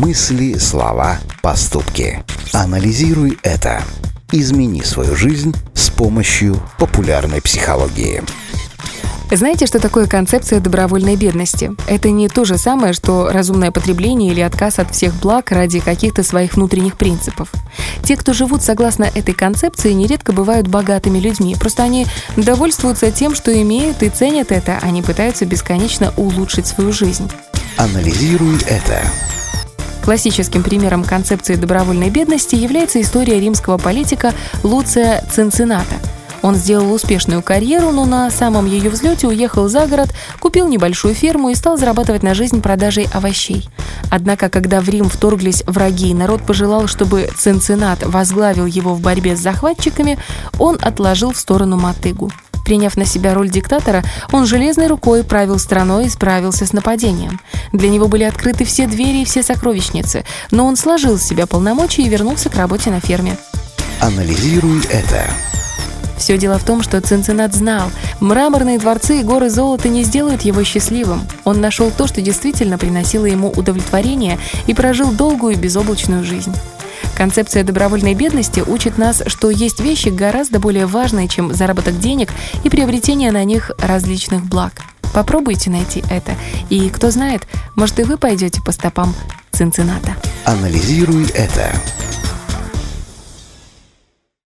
Мысли, слова, поступки. Анализируй это. Измени свою жизнь с помощью популярной психологии. Знаете, что такое концепция добровольной бедности? Это не то же самое, что разумное потребление или отказ от всех благ ради каких-то своих внутренних принципов. Те, кто живут согласно этой концепции, нередко бывают богатыми людьми. Просто они довольствуются тем, что имеют, и ценят это, они пытаются бесконечно улучшить свою жизнь. Анализируй это. Классическим примером концепции добровольной бедности является история римского политика Луция Цинцината – он сделал успешную карьеру, но на самом ее взлете уехал за город, купил небольшую ферму и стал зарабатывать на жизнь продажей овощей. Однако, когда в Рим вторглись враги народ пожелал, чтобы Цинцинат возглавил его в борьбе с захватчиками, он отложил в сторону мотыгу. Приняв на себя роль диктатора, он железной рукой правил страной и справился с нападением. Для него были открыты все двери и все сокровищницы, но он сложил с себя полномочия и вернулся к работе на ферме. Анализируй это. Все дело в том, что Цинциннат знал, мраморные дворцы и горы золота не сделают его счастливым. Он нашел то, что действительно приносило ему удовлетворение и прожил долгую и безоблачную жизнь. Концепция добровольной бедности учит нас, что есть вещи гораздо более важные, чем заработок денег и приобретение на них различных благ. Попробуйте найти это, и кто знает, может и вы пойдете по стопам Цинцината. Анализируй это.